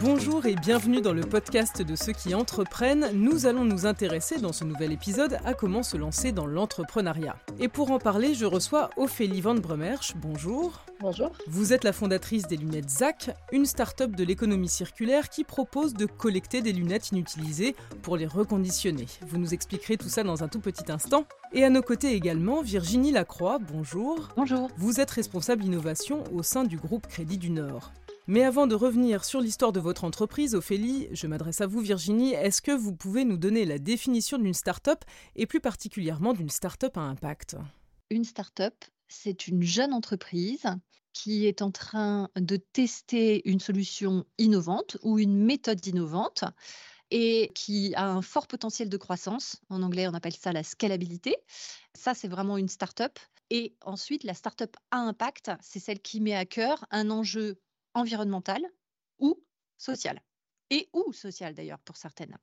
Bonjour et bienvenue dans le podcast de ceux qui entreprennent. Nous allons nous intéresser dans ce nouvel épisode à comment se lancer dans l'entrepreneuriat. Et pour en parler, je reçois Ophélie Van Bremersch. Bonjour. Bonjour. Vous êtes la fondatrice des lunettes ZAC, une start-up de l'économie circulaire qui propose de collecter des lunettes inutilisées pour les reconditionner. Vous nous expliquerez tout ça dans un tout petit instant. Et à nos côtés également, Virginie Lacroix. Bonjour. Bonjour. Vous êtes responsable innovation au sein du groupe Crédit du Nord. Mais avant de revenir sur l'histoire de votre entreprise, Ophélie, je m'adresse à vous Virginie, est-ce que vous pouvez nous donner la définition d'une start-up et plus particulièrement d'une start-up à impact? Une start-up, c'est une jeune entreprise qui est en train de tester une solution innovante ou une méthode innovante et qui a un fort potentiel de croissance. En anglais, on appelle ça la scalabilité. Ça, c'est vraiment une start-up. Et ensuite, la start-up à impact, c'est celle qui met à cœur un enjeu environnementale ou sociale. Et ou sociale d'ailleurs pour certaines.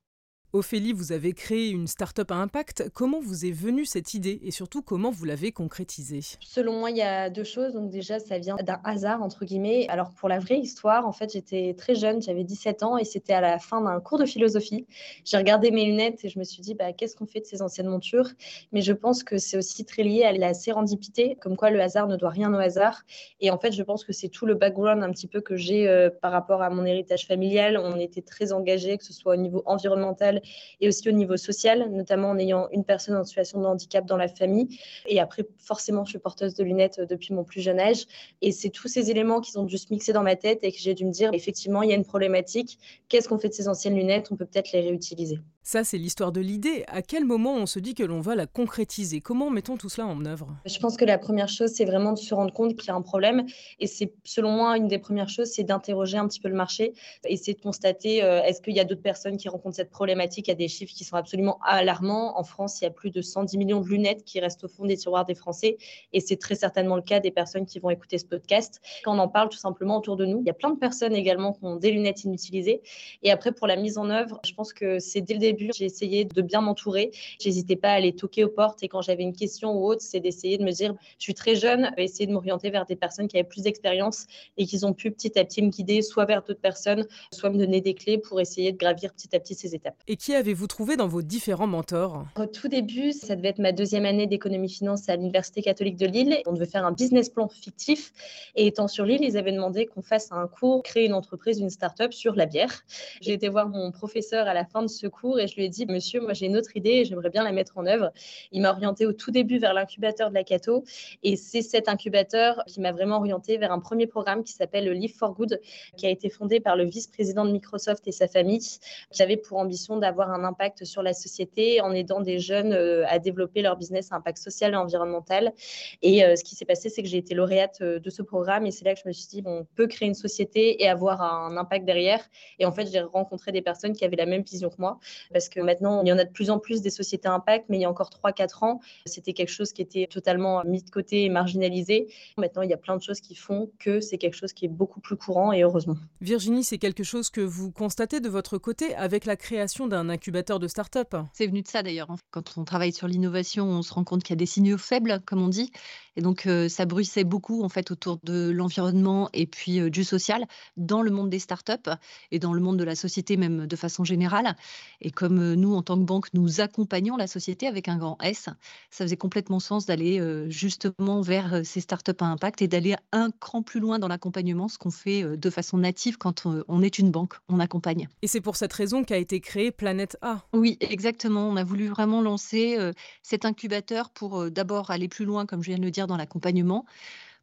Ophélie, vous avez créé une start-up à impact. Comment vous est venue cette idée et surtout comment vous l'avez concrétisée? Selon moi, il y a deux choses. Donc déjà, ça vient d'un hasard entre guillemets. Alors pour la vraie histoire, en fait, j'étais très jeune, j'avais 17 ans et c'était à la fin d'un cours de philosophie. J'ai regardé mes lunettes et je me suis dit bah, qu'est-ce qu'on fait de ces anciennes montures? Mais je pense que c'est aussi très lié à la sérendipité, comme quoi le hasard ne doit rien au hasard. Et en fait, je pense que c'est tout le background un petit peu que j'ai euh, par rapport à mon héritage familial. On était très engagés, que ce soit au niveau environnemental et aussi au niveau social, notamment en ayant une personne en situation de handicap dans la famille. Et après, forcément, je suis porteuse de lunettes depuis mon plus jeune âge. Et c'est tous ces éléments qui sont dû se mixer dans ma tête et que j'ai dû me dire, effectivement, il y a une problématique. Qu'est-ce qu'on fait de ces anciennes lunettes? On peut peut-être les réutiliser. Ça, c'est l'histoire de l'idée. À quel moment on se dit que l'on va la concrétiser? Comment mettons tout cela en œuvre? Je pense que la première chose, c'est vraiment de se rendre compte qu'il y a un problème. Et c'est, selon moi, une des premières choses, c'est d'interroger un petit peu le marché, essayer de constater euh, est-ce qu'il y a d'autres personnes qui rencontrent cette problématique? Il y a des chiffres qui sont absolument alarmants. En France, il y a plus de 110 millions de lunettes qui restent au fond des tiroirs des Français. Et c'est très certainement le cas des personnes qui vont écouter ce podcast. Quand on en parle tout simplement autour de nous, il y a plein de personnes également qui ont des lunettes inutilisées. Et après, pour la mise en œuvre, je pense que c'est dès le début j'ai essayé de bien m'entourer. J'hésitais pas à aller toquer aux portes et quand j'avais une question ou autre, c'est d'essayer de me dire, je suis très jeune, essayer de m'orienter vers des personnes qui avaient plus d'expérience et qui ont pu petit à petit me guider soit vers d'autres personnes, soit me donner des clés pour essayer de gravir petit à petit ces étapes. Et qui avez-vous trouvé dans vos différents mentors? Au tout début, ça devait être ma deuxième année d'économie-finance à l'Université catholique de Lille. On devait faire un business plan fictif et étant sur Lille, ils avaient demandé qu'on fasse un cours, créer une entreprise, une start-up sur la bière. J'ai été voir mon professeur à la fin de ce cours et je lui ai dit, monsieur, moi j'ai une autre idée et j'aimerais bien la mettre en œuvre. Il m'a orienté au tout début vers l'incubateur de la Cato et c'est cet incubateur qui m'a vraiment orienté vers un premier programme qui s'appelle le Live for Good, qui a été fondé par le vice-président de Microsoft et sa famille, qui avait pour ambition d'avoir un impact sur la société en aidant des jeunes euh, à développer leur business à impact social et environnemental. Et euh, ce qui s'est passé, c'est que j'ai été lauréate euh, de ce programme et c'est là que je me suis dit, on peut créer une société et avoir un impact derrière. Et en fait, j'ai rencontré des personnes qui avaient la même vision que moi parce que maintenant, il y en a de plus en plus des sociétés impact, mais il y a encore 3-4 ans, c'était quelque chose qui était totalement mis de côté et marginalisé. Maintenant, il y a plein de choses qui font que c'est quelque chose qui est beaucoup plus courant et heureusement. Virginie, c'est quelque chose que vous constatez de votre côté avec la création d'un incubateur de start-up? C'est venu de ça d'ailleurs. Quand on travaille sur l'innovation, on se rend compte qu'il y a des signaux faibles, comme on dit. Et donc, euh, ça bruissait beaucoup en fait autour de l'environnement et puis euh, du social dans le monde des startups et dans le monde de la société même de façon générale. Et comme euh, nous, en tant que banque, nous accompagnons la société avec un grand S, ça faisait complètement sens d'aller justement vers ces startups à impact et d'aller un cran plus loin dans l'accompagnement, ce qu'on fait de façon native quand on est une banque, on accompagne. Et c'est pour cette raison qu'a été créé Planète A. Oui, exactement. On a voulu vraiment lancer cet incubateur pour d'abord aller plus loin, comme je viens de le dire, dans l'accompagnement.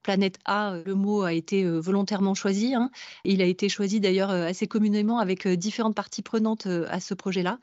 Planète A, le mot a été volontairement choisi. Hein. Il a été choisi d'ailleurs assez communément avec différentes parties prenantes à ce projet-là.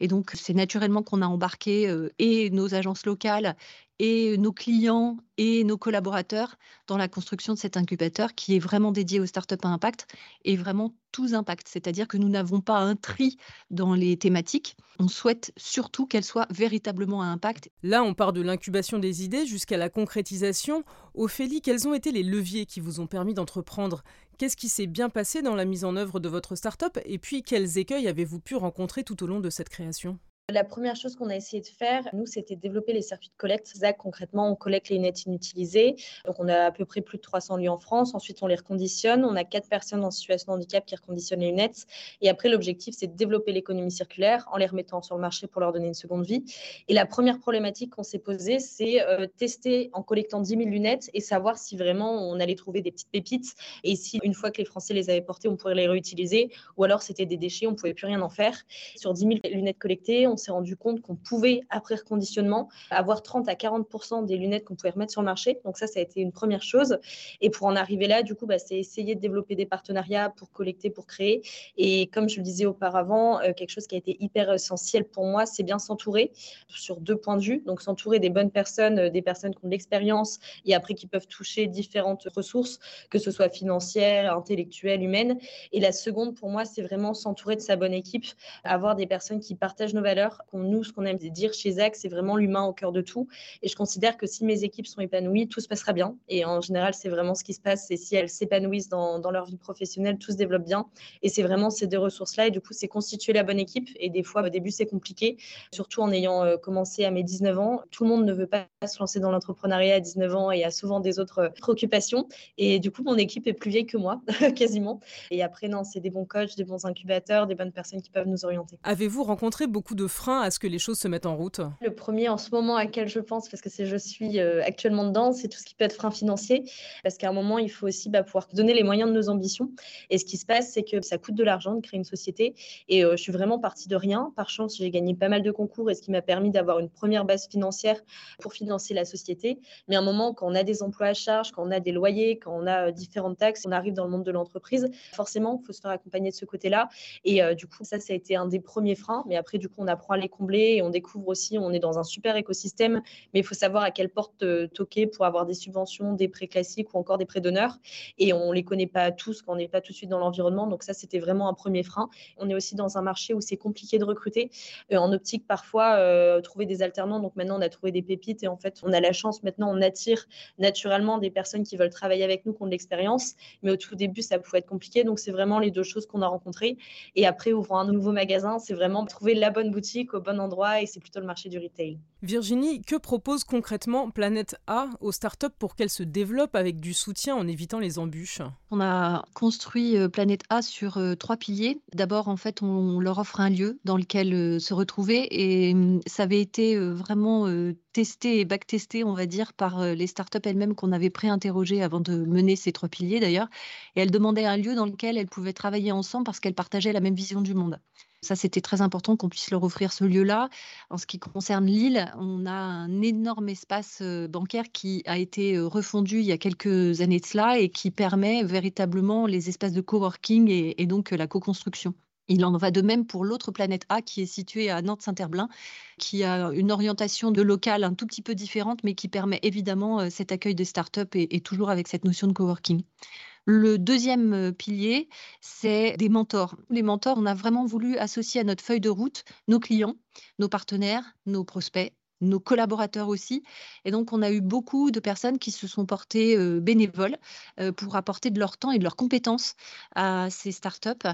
Et donc, c'est naturellement qu'on a embarqué et nos agences locales et nos clients et nos collaborateurs dans la construction de cet incubateur qui est vraiment dédié aux startups à impact et vraiment tous impacts. C'est-à-dire que nous n'avons pas un tri dans les thématiques. On souhaite surtout qu'elles soient véritablement à impact. Là, on part de l'incubation des idées jusqu'à la concrétisation. Ophélie, quels ont été les leviers qui vous ont permis d'entreprendre? Qu'est-ce qui s'est bien passé dans la mise en œuvre de votre startup? Et puis, quels écueils avez-vous pu rencontrer tout au long de cette création? La première chose qu'on a essayé de faire, nous, c'était développer les circuits de collecte. Zach, concrètement, on collecte les lunettes inutilisées. Donc, on a à peu près plus de 300 lieux en France. Ensuite, on les reconditionne. On a quatre personnes en situation de handicap qui reconditionnent les lunettes. Et après, l'objectif, c'est de développer l'économie circulaire en les remettant sur le marché pour leur donner une seconde vie. Et la première problématique qu'on s'est posée, c'est euh, tester en collectant 10 000 lunettes et savoir si vraiment on allait trouver des petites pépites et si une fois que les Français les avaient portées, on pourrait les réutiliser ou alors c'était des déchets, on pouvait plus rien en faire. Sur 10 000 lunettes collectées, on s'est rendu compte qu'on pouvait, après reconditionnement, avoir 30 à 40 des lunettes qu'on pouvait remettre sur le marché. Donc ça, ça a été une première chose. Et pour en arriver là, du coup, bah, c'est essayer de développer des partenariats pour collecter, pour créer. Et comme je le disais auparavant, euh, quelque chose qui a été hyper essentiel pour moi, c'est bien s'entourer sur deux points de vue. Donc s'entourer des bonnes personnes, euh, des personnes qui ont de l'expérience et après qui peuvent toucher différentes ressources, que ce soit financières, intellectuelles, humaines. Et la seconde, pour moi, c'est vraiment s'entourer de sa bonne équipe, avoir des personnes qui partagent nos valeurs. Nous, ce qu'on aime dire chez Zach, c'est vraiment l'humain au cœur de tout. Et je considère que si mes équipes sont épanouies, tout se passera bien. Et en général, c'est vraiment ce qui se passe. Et si elles s'épanouissent dans, dans leur vie professionnelle, tout se développe bien. Et c'est vraiment ces deux ressources-là. Et du coup, c'est constituer la bonne équipe. Et des fois, au début, c'est compliqué, surtout en ayant euh, commencé à mes 19 ans. Tout le monde ne veut pas se lancer dans l'entrepreneuriat à 19 ans et a souvent des autres euh, préoccupations. Et du coup, mon équipe est plus vieille que moi, quasiment. Et après, non, c'est des bons coachs, des bons incubateurs, des bonnes personnes qui peuvent nous orienter. Avez-vous rencontré beaucoup de freins à ce que les choses se mettent en route? Le premier en ce moment à quel je pense, parce que c'est je suis euh, actuellement dedans, c'est tout ce qui peut être frein financier. Parce qu'à un moment, il faut aussi bah, pouvoir donner les moyens de nos ambitions. Et ce qui se passe, c'est que ça coûte de l'argent de créer une société. Et euh, je suis vraiment partie de rien. Par chance, j'ai gagné pas mal de concours et ce qui m'a permis d'avoir une première base financière pour financer la société. Mais à un moment, quand on a des emplois à charge, quand on a des loyers, quand on a euh, différentes taxes, on arrive dans le monde de l'entreprise, forcément, il faut se faire accompagner de ce côté-là. Et du coup, ça, ça a été un des premiers freins. Mais après, du coup, on apprend à les combler et on découvre aussi, on est dans un super écosystème, mais il faut savoir à quelle porte euh, toquer pour avoir des subventions, des prêts classiques ou encore des prêts d'honneur. Et on ne les connaît pas tous quand on n'est pas tout de suite dans l'environnement. Donc ça, c'était vraiment un premier frein. On est aussi dans un marché où c'est compliqué de recruter. en optique, parfois, trouver des alternants. Donc maintenant, on a trouvé des pépites et en fait, on a la chance maintenant, on attire naturellement des personnes qui veulent travailler avec nous, qui ont de l'expérience. Mais au tout début, ça pouvait être compliqué. Donc, c'est vraiment les deux choses qu'on a rencontrées. Et après, ouvrant un nouveau magasin, c'est vraiment trouver la bonne boutique au bon endroit et c'est plutôt le marché du retail. Virginie, que propose concrètement Planète A aux startups pour qu'elles se développent avec du soutien en évitant les embûches? On a construit euh, Planète A sur euh, trois piliers. D'abord, en fait, on leur offre un lieu dans lequel euh, se retrouver et hum, ça avait été vraiment testé et backtesté, on va dire, par les startups elles-mêmes qu'on avait pré-interrogées avant de mener ces trois piliers d'ailleurs. Et elles demandaient un lieu dans lequel elles pouvaient travailler ensemble parce qu'elles partageaient la même vision du monde. Ça, c'était très important qu'on puisse leur offrir ce lieu-là. En ce qui concerne Lille, on a un énorme espace bancaire qui a été refondu il y a quelques années de cela et qui permet véritablement les espaces de coworking et, donc la co-construction. Il en va de même pour l'autre planète A qui est située à Nantes-Saint-Herblain, qui a une orientation de local un tout petit peu différente, mais qui permet évidemment euh, cet accueil de start-up et, et toujours avec cette notion de coworking. Le deuxième pilier, c'est des mentors. Les mentors, on a vraiment voulu associer à notre feuille de route nos clients, nos partenaires, nos prospects nos collaborateurs aussi. Et donc, on a eu beaucoup de personnes qui se sont portées bénévoles pour apporter de leur temps et de leurs compétences à ces startups,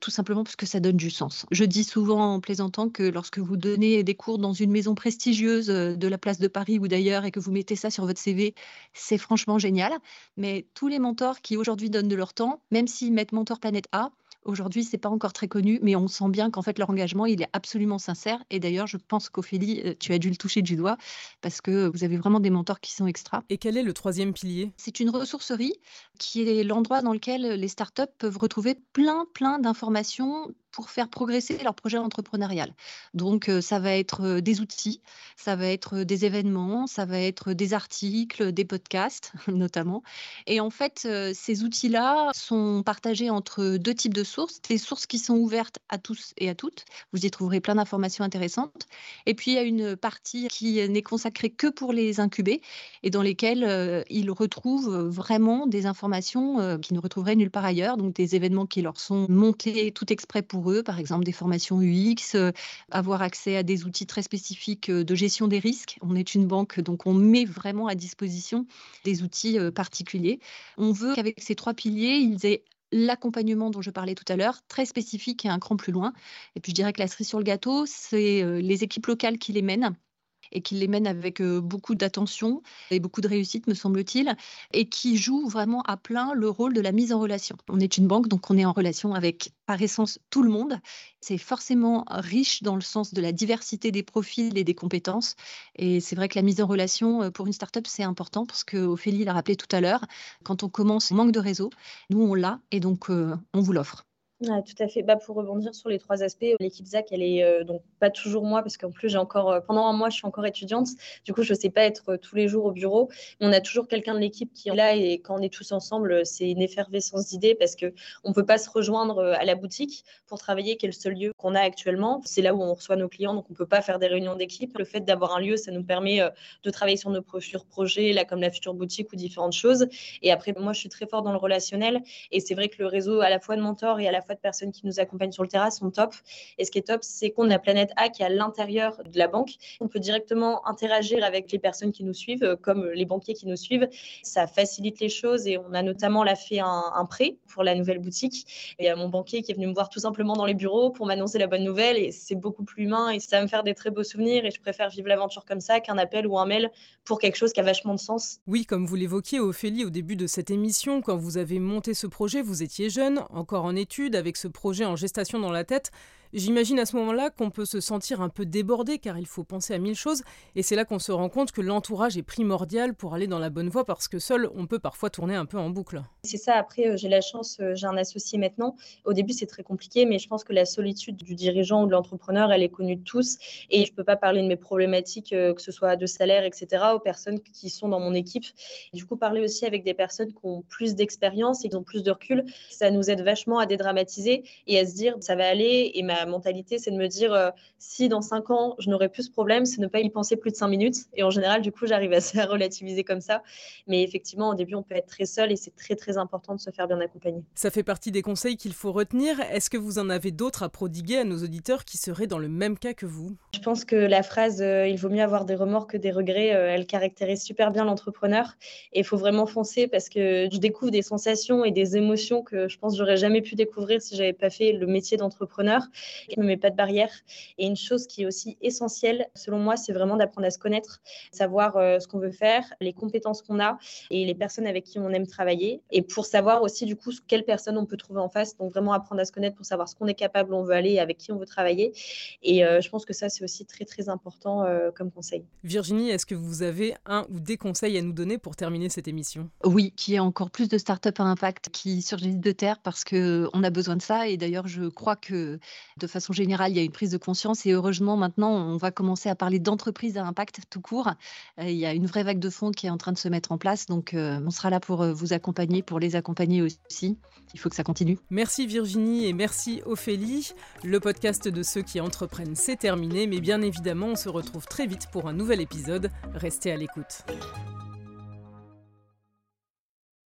tout simplement parce que ça donne du sens. Je dis souvent en plaisantant que lorsque vous donnez des cours dans une maison prestigieuse de la place de Paris ou d'ailleurs et que vous mettez ça sur votre CV, c'est franchement génial. Mais tous les mentors qui aujourd'hui donnent de leur temps, même s'ils mettent Mentor Planète A, Aujourd'hui, c'est pas encore très connu, mais on sent bien qu'en fait leur engagement, il est absolument sincère. Et d'ailleurs, je pense qu'Ophélie, euh, tu as dû le toucher du doigt parce que vous avez vraiment des mentors qui sont extra. Et quel est le troisième pilier? C'est une ressourcerie qui est l'endroit dans lequel les startups peuvent retrouver plein, plein d'informations pour faire progresser leur projet entrepreneurial. Donc, euh, ça va être euh, des outils, ça va être euh, des événements, ça va être des articles, des podcasts notamment. Et en fait, ces outils-là sont partagés entre deux types de sources. Des sources qui sont ouvertes à tous et à toutes. Vous y trouverez plein d'informations intéressantes. Et puis, il y a une partie qui n'est consacrée que pour les incubés et dans lesquelles ils retrouvent vraiment des informations qu'ils ne retrouveraient nulle part ailleurs. Donc, des événements qui leur sont montés tout exprès pour eux, par exemple des formations UX, euh, avoir accès à des outils très spécifiques euh, de gestion des risques. On est une banque, donc on met vraiment à disposition des outils euh, particuliers. On veut qu'avec ces trois piliers, ils aient l'accompagnement dont je parlais tout à l'heure, très spécifique et un cran plus loin. Et puis je dirais que la cerise sur le gâteau, c'est les équipes locales qui les mènent et qui les mène avec beaucoup d'attention et beaucoup de réussite, me semble-t-il, et qui joue vraiment à plein le rôle de la mise en relation. On est une banque, donc on est en relation avec, par essence, tout le monde. C'est forcément riche dans le sens de la diversité des profils et des compétences. Et c'est vrai que la mise en relation pour une startup, c'est important parce que Ophélie l'a rappelé tout à l'heure, quand on commence, on manque de réseau. Nous, on l'a et donc on vous l'offre tout à fait. Bah, pour rebondir sur les trois aspects, l'équipe ZAC, elle est euh, donc pas toujours moi, parce qu'en plus, j'ai encore, euh, pendant un mois, je suis encore étudiante. Du coup, je ne sais pas être euh, tous les jours au bureau. On a toujours quelqu'un de l'équipe qui est là et quand on est tous ensemble, c'est une effervescence d'idées parce qu'on ne peut pas se rejoindre à la boutique pour travailler, qui est le seul lieu qu'on a actuellement. C'est là où on reçoit nos clients, donc on ne peut pas faire des réunions d'équipe. Le fait d'avoir un lieu, ça nous permet de travailler sur nos futurs projets, là, comme la future boutique ou différentes choses. Et après, moi, je suis très forte dans le relationnel et c'est vrai que le réseau à la fois de mentors et à la fois de personnes qui nous accompagnent sur le terrain sont top. Et ce qui est top, c'est qu'on a Planète A qui est à l'intérieur de la banque. On peut directement interagir avec les personnes qui nous suivent, euh, comme les banquiers qui nous suivent. Ça facilite les choses et on a notamment là fait un, prêt pour la nouvelle boutique. Et il y a mon banquier qui est venu me voir tout simplement dans les bureaux pour m'annoncer la bonne nouvelle et c'est beaucoup plus humain et ça va me faire des très beaux souvenirs et je préfère vivre l'aventure comme ça qu'un appel ou un mail pour quelque chose qui a vachement de sens. Oui, comme vous l'évoquiez Ophélie au début de cette émission, quand vous avez monté ce projet, vous étiez jeune, encore en études, avec ce projet en gestation dans la tête, J'imagine à ce moment-là qu'on peut se sentir un peu débordé car il faut penser à mille choses et c'est là qu'on se rend compte que l'entourage est primordial pour aller dans la bonne voie parce que seul on peut parfois tourner un peu en boucle. C'est ça, après euh, j'ai la chance, euh, j'ai un associé maintenant. Au début c'est très compliqué mais je pense que la solitude du dirigeant ou de l'entrepreneur elle est connue de tous et je ne peux pas parler de mes problématiques euh, que ce soit de salaire etc aux personnes qui sont dans mon équipe. Du coup parler aussi avec des personnes qui ont plus d'expérience et qui ont plus de recul, ça nous aide vachement à dédramatiser et à se dire ça va aller et ma mentalité, c'est de me dire euh, si dans cinq ans, je n'aurais plus ce problème, c'est ne pas y penser plus de cinq minutes. Et en général, du coup, j'arrive à, à relativiser comme ça. Mais effectivement, au début, on peut être très seul et c'est très, très important de se faire bien accompagner. Ça fait partie des conseils qu'il faut retenir. Est-ce que vous en avez d'autres à prodiguer à nos auditeurs qui seraient dans le même cas que vous? Je pense que la phrase euh, il vaut mieux avoir des remords que des regrets, euh, elle caractérise super bien l'entrepreneur. Et il faut vraiment foncer parce que je découvre des sensations et des émotions que je pense que j'aurais jamais pu découvrir si j'avais pas fait le métier d'entrepreneur. Je ne me mets pas de barrière. Et une chose qui est aussi essentielle, selon moi, c'est vraiment d'apprendre à se connaître, savoir euh, ce qu'on veut faire, les compétences qu'on a et les personnes avec qui on aime travailler. Et pour savoir aussi, du coup, quelles personnes on peut trouver en face. Donc, vraiment apprendre à se connaître pour savoir ce qu'on est capable, où on veut aller et avec qui on veut travailler. Et euh, je pense que ça, c'est aussi très, très important euh, comme conseil. Virginie, est-ce que vous avez un ou des conseils à nous donner pour terminer cette émission? Oui, qui est encore plus de start-up à impact qui surgissent de terre parce qu'on a besoin de ça. Et d'ailleurs, je crois que de façon générale, il y a une prise de conscience et heureusement, maintenant, on va commencer à parler d'entreprise à impact tout court. Euh, il y a une vraie vague de fonds qui est en train de se mettre en place, donc euh, on sera là pour euh, vous accompagner, pour les accompagner aussi. Il faut que ça continue. Merci Virginie et merci Ophélie. Le podcast de ceux qui entreprennent, c'est terminé, mais bien évidemment, on se retrouve très vite pour un nouvel épisode. Restez à l'écoute.